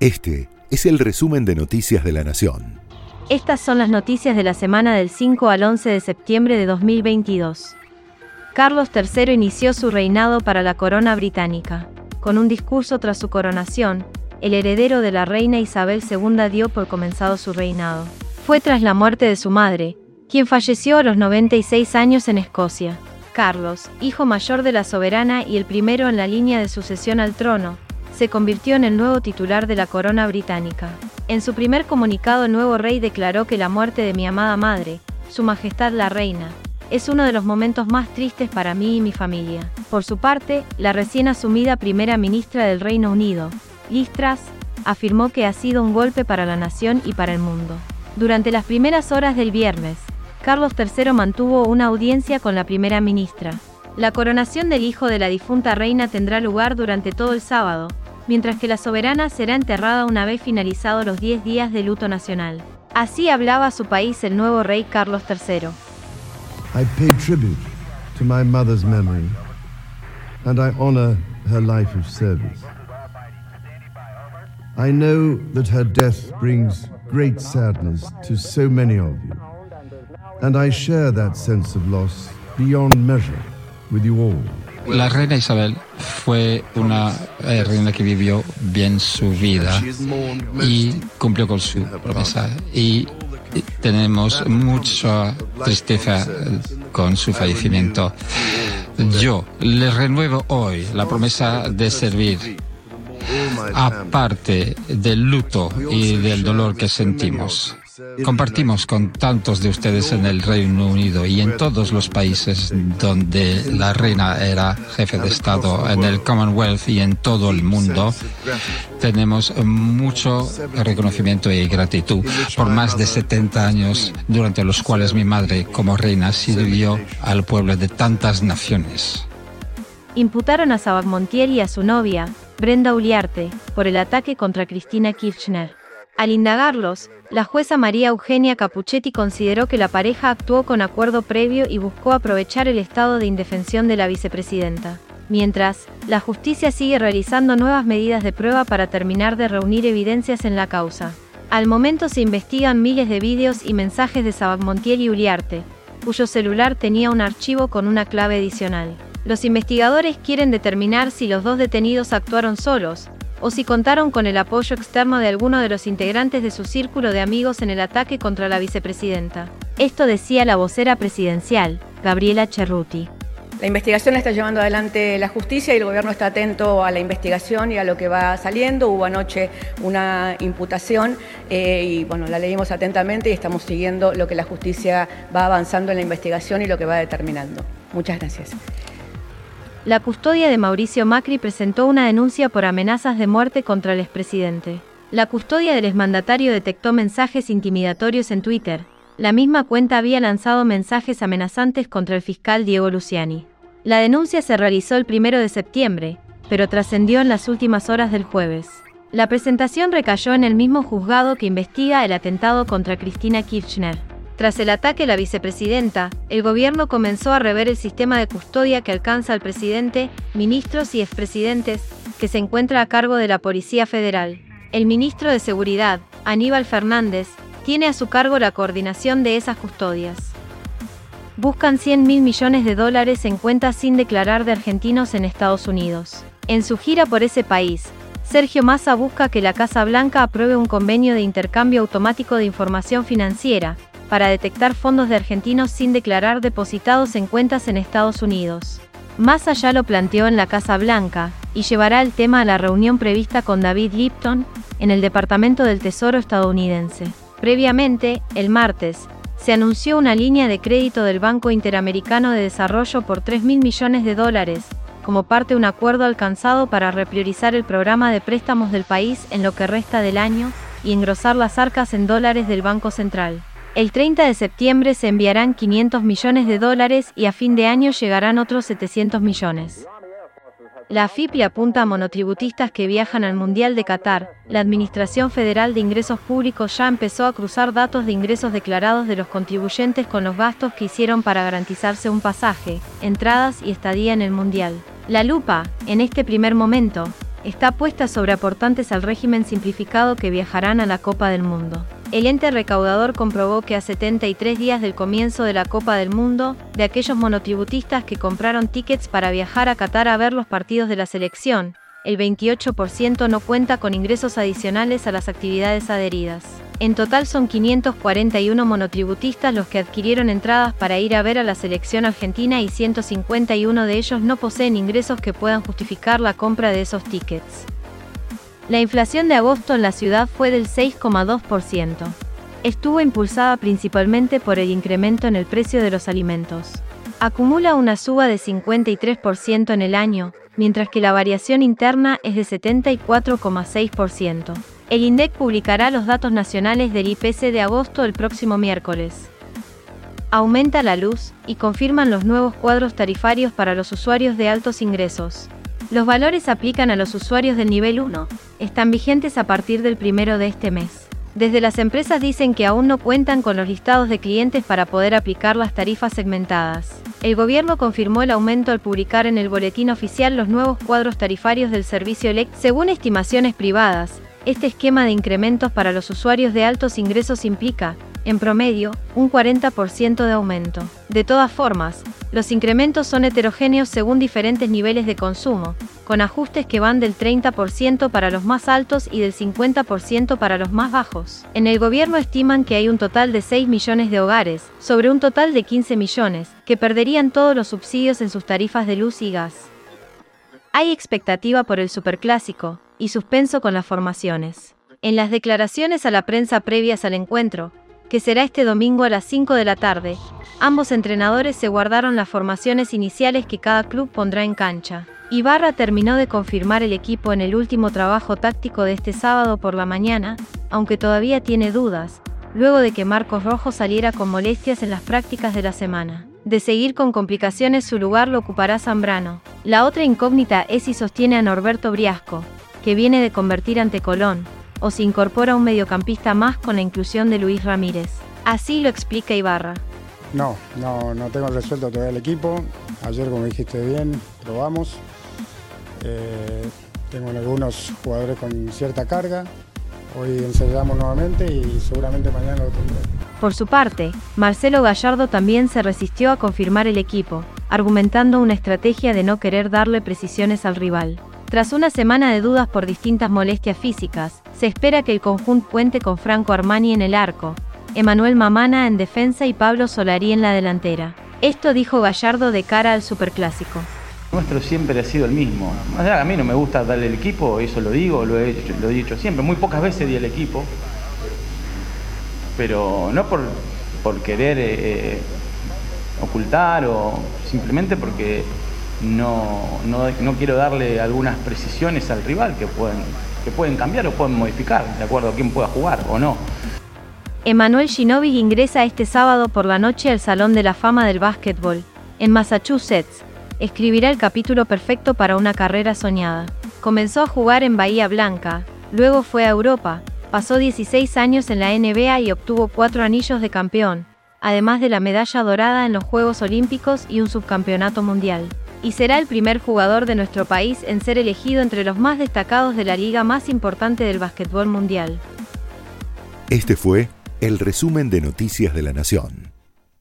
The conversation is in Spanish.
Este es el resumen de Noticias de la Nación. Estas son las noticias de la semana del 5 al 11 de septiembre de 2022. Carlos III inició su reinado para la corona británica. Con un discurso tras su coronación, el heredero de la reina Isabel II dio por comenzado su reinado. Fue tras la muerte de su madre, quien falleció a los 96 años en Escocia. Carlos, hijo mayor de la soberana y el primero en la línea de sucesión al trono, se convirtió en el nuevo titular de la corona británica. En su primer comunicado el nuevo rey declaró que la muerte de mi amada madre, Su Majestad la Reina, es uno de los momentos más tristes para mí y mi familia. Por su parte, la recién asumida primera ministra del Reino Unido, Liz Truss, afirmó que ha sido un golpe para la nación y para el mundo. Durante las primeras horas del viernes, Carlos III mantuvo una audiencia con la primera ministra. La coronación del hijo de la difunta reina tendrá lugar durante todo el sábado, mientras que la soberana será enterrada una vez finalizados los 10 días de luto nacional. Así hablaba a su país el nuevo rey Carlos III. I pay tribute to my mother's memory and I honor her life of service. I know that her death brings great sadness to so many of you, and I share that sense of loss beyond measure with you all. La reina Isabel fue una eh, reina que vivió bien su vida y cumplió con su promesa. Y tenemos mucha tristeza eh, con su fallecimiento. Yo le renuevo hoy la promesa de servir, aparte del luto y del dolor que sentimos. Compartimos con tantos de ustedes en el Reino Unido y en todos los países donde la reina era jefe de Estado, en el Commonwealth y en todo el mundo. Tenemos mucho reconocimiento y gratitud por más de 70 años durante los cuales mi madre como reina sirvió al pueblo de tantas naciones. Imputaron a Sabag Montiel y a su novia, Brenda Uliarte, por el ataque contra Cristina Kirchner. Al indagarlos, la jueza María Eugenia Capuchetti consideró que la pareja actuó con acuerdo previo y buscó aprovechar el estado de indefensión de la vicepresidenta. Mientras, la justicia sigue realizando nuevas medidas de prueba para terminar de reunir evidencias en la causa. Al momento se investigan miles de vídeos y mensajes de Sabac Montiel y Uliarte, cuyo celular tenía un archivo con una clave adicional. Los investigadores quieren determinar si los dos detenidos actuaron solos, o si contaron con el apoyo externo de alguno de los integrantes de su círculo de amigos en el ataque contra la vicepresidenta. Esto decía la vocera presidencial, Gabriela Cerruti. La investigación la está llevando adelante la justicia y el gobierno está atento a la investigación y a lo que va saliendo. Hubo anoche una imputación eh, y bueno, la leímos atentamente y estamos siguiendo lo que la justicia va avanzando en la investigación y lo que va determinando. Muchas gracias. La custodia de Mauricio Macri presentó una denuncia por amenazas de muerte contra el expresidente. La custodia del exmandatario detectó mensajes intimidatorios en Twitter. La misma cuenta había lanzado mensajes amenazantes contra el fiscal Diego Luciani. La denuncia se realizó el primero de septiembre, pero trascendió en las últimas horas del jueves. La presentación recayó en el mismo juzgado que investiga el atentado contra Cristina Kirchner. Tras el ataque a la vicepresidenta, el gobierno comenzó a rever el sistema de custodia que alcanza al presidente, ministros y expresidentes, que se encuentra a cargo de la Policía Federal. El ministro de Seguridad, Aníbal Fernández, tiene a su cargo la coordinación de esas custodias. Buscan 100 mil millones de dólares en cuentas sin declarar de argentinos en Estados Unidos. En su gira por ese país, Sergio Massa busca que la Casa Blanca apruebe un convenio de intercambio automático de información financiera, para detectar fondos de argentinos sin declarar depositados en cuentas en Estados Unidos. Más allá lo planteó en la Casa Blanca, y llevará el tema a la reunión prevista con David Lipton, en el Departamento del Tesoro estadounidense. Previamente, el martes, se anunció una línea de crédito del Banco Interamericano de Desarrollo por 3 mil millones de dólares, como parte de un acuerdo alcanzado para repriorizar el programa de préstamos del país en lo que resta del año y engrosar las arcas en dólares del Banco Central. El 30 de septiembre se enviarán 500 millones de dólares y a fin de año llegarán otros 700 millones. La AFIP le apunta a monotributistas que viajan al Mundial de Qatar. La Administración Federal de Ingresos Públicos ya empezó a cruzar datos de ingresos declarados de los contribuyentes con los gastos que hicieron para garantizarse un pasaje, entradas y estadía en el Mundial. La lupa, en este primer momento, está puesta sobre aportantes al régimen simplificado que viajarán a la Copa del Mundo. El ente recaudador comprobó que a 73 días del comienzo de la Copa del Mundo, de aquellos monotributistas que compraron tickets para viajar a Qatar a ver los partidos de la selección, el 28% no cuenta con ingresos adicionales a las actividades adheridas. En total son 541 monotributistas los que adquirieron entradas para ir a ver a la selección argentina y 151 de ellos no poseen ingresos que puedan justificar la compra de esos tickets. La inflación de agosto en la ciudad fue del 6,2%. Estuvo impulsada principalmente por el incremento en el precio de los alimentos. Acumula una suba de 53% en el año, mientras que la variación interna es de 74,6%. El INDEC publicará los datos nacionales del IPC de agosto el próximo miércoles. Aumenta la luz y confirman los nuevos cuadros tarifarios para los usuarios de altos ingresos. Los valores aplican a los usuarios del nivel 1, están vigentes a partir del primero de este mes. Desde las empresas dicen que aún no cuentan con los listados de clientes para poder aplicar las tarifas segmentadas. El gobierno confirmó el aumento al publicar en el boletín oficial los nuevos cuadros tarifarios del servicio ELEC. Según estimaciones privadas, este esquema de incrementos para los usuarios de altos ingresos implica, en promedio, un 40% de aumento. De todas formas, los incrementos son heterogéneos según diferentes niveles de consumo, con ajustes que van del 30% para los más altos y del 50% para los más bajos. En el gobierno estiman que hay un total de 6 millones de hogares, sobre un total de 15 millones, que perderían todos los subsidios en sus tarifas de luz y gas. Hay expectativa por el superclásico, y suspenso con las formaciones. En las declaraciones a la prensa previas al encuentro, que será este domingo a las 5 de la tarde, ambos entrenadores se guardaron las formaciones iniciales que cada club pondrá en cancha. Ibarra terminó de confirmar el equipo en el último trabajo táctico de este sábado por la mañana, aunque todavía tiene dudas, luego de que Marcos Rojo saliera con molestias en las prácticas de la semana. De seguir con complicaciones su lugar lo ocupará Zambrano. La otra incógnita es si sostiene a Norberto Briasco, que viene de convertir ante Colón, o se incorpora un mediocampista más con la inclusión de Luis Ramírez. Así lo explica Ibarra. No, no, no tengo resuelto todavía el equipo. Ayer, como dijiste bien, probamos. Eh, tengo algunos jugadores con cierta carga. Hoy ensayamos nuevamente y seguramente mañana lo tendré. Por su parte, Marcelo Gallardo también se resistió a confirmar el equipo, argumentando una estrategia de no querer darle precisiones al rival. Tras una semana de dudas por distintas molestias físicas, se espera que el conjunto cuente con Franco Armani en el arco, Emanuel Mamana en defensa y Pablo Solari en la delantera. Esto dijo Gallardo de cara al Superclásico. Nuestro siempre ha sido el mismo. A mí no me gusta darle el equipo, eso lo digo, lo he, lo he dicho siempre. Muy pocas veces di el equipo, pero no por, por querer eh, ocultar o simplemente porque no, no, quiero darle algunas precisiones al rival que pueden, que pueden cambiar o pueden modificar, de acuerdo a quién pueda jugar o no. Emanuel Shinobi ingresa este sábado por la noche al Salón de la Fama del Básquetbol, en Massachusetts. Escribirá el capítulo perfecto para una carrera soñada. Comenzó a jugar en Bahía Blanca, luego fue a Europa, pasó 16 años en la NBA y obtuvo cuatro anillos de campeón, además de la medalla dorada en los Juegos Olímpicos y un subcampeonato mundial y será el primer jugador de nuestro país en ser elegido entre los más destacados de la liga más importante del básquetbol mundial. Este fue el resumen de Noticias de la Nación.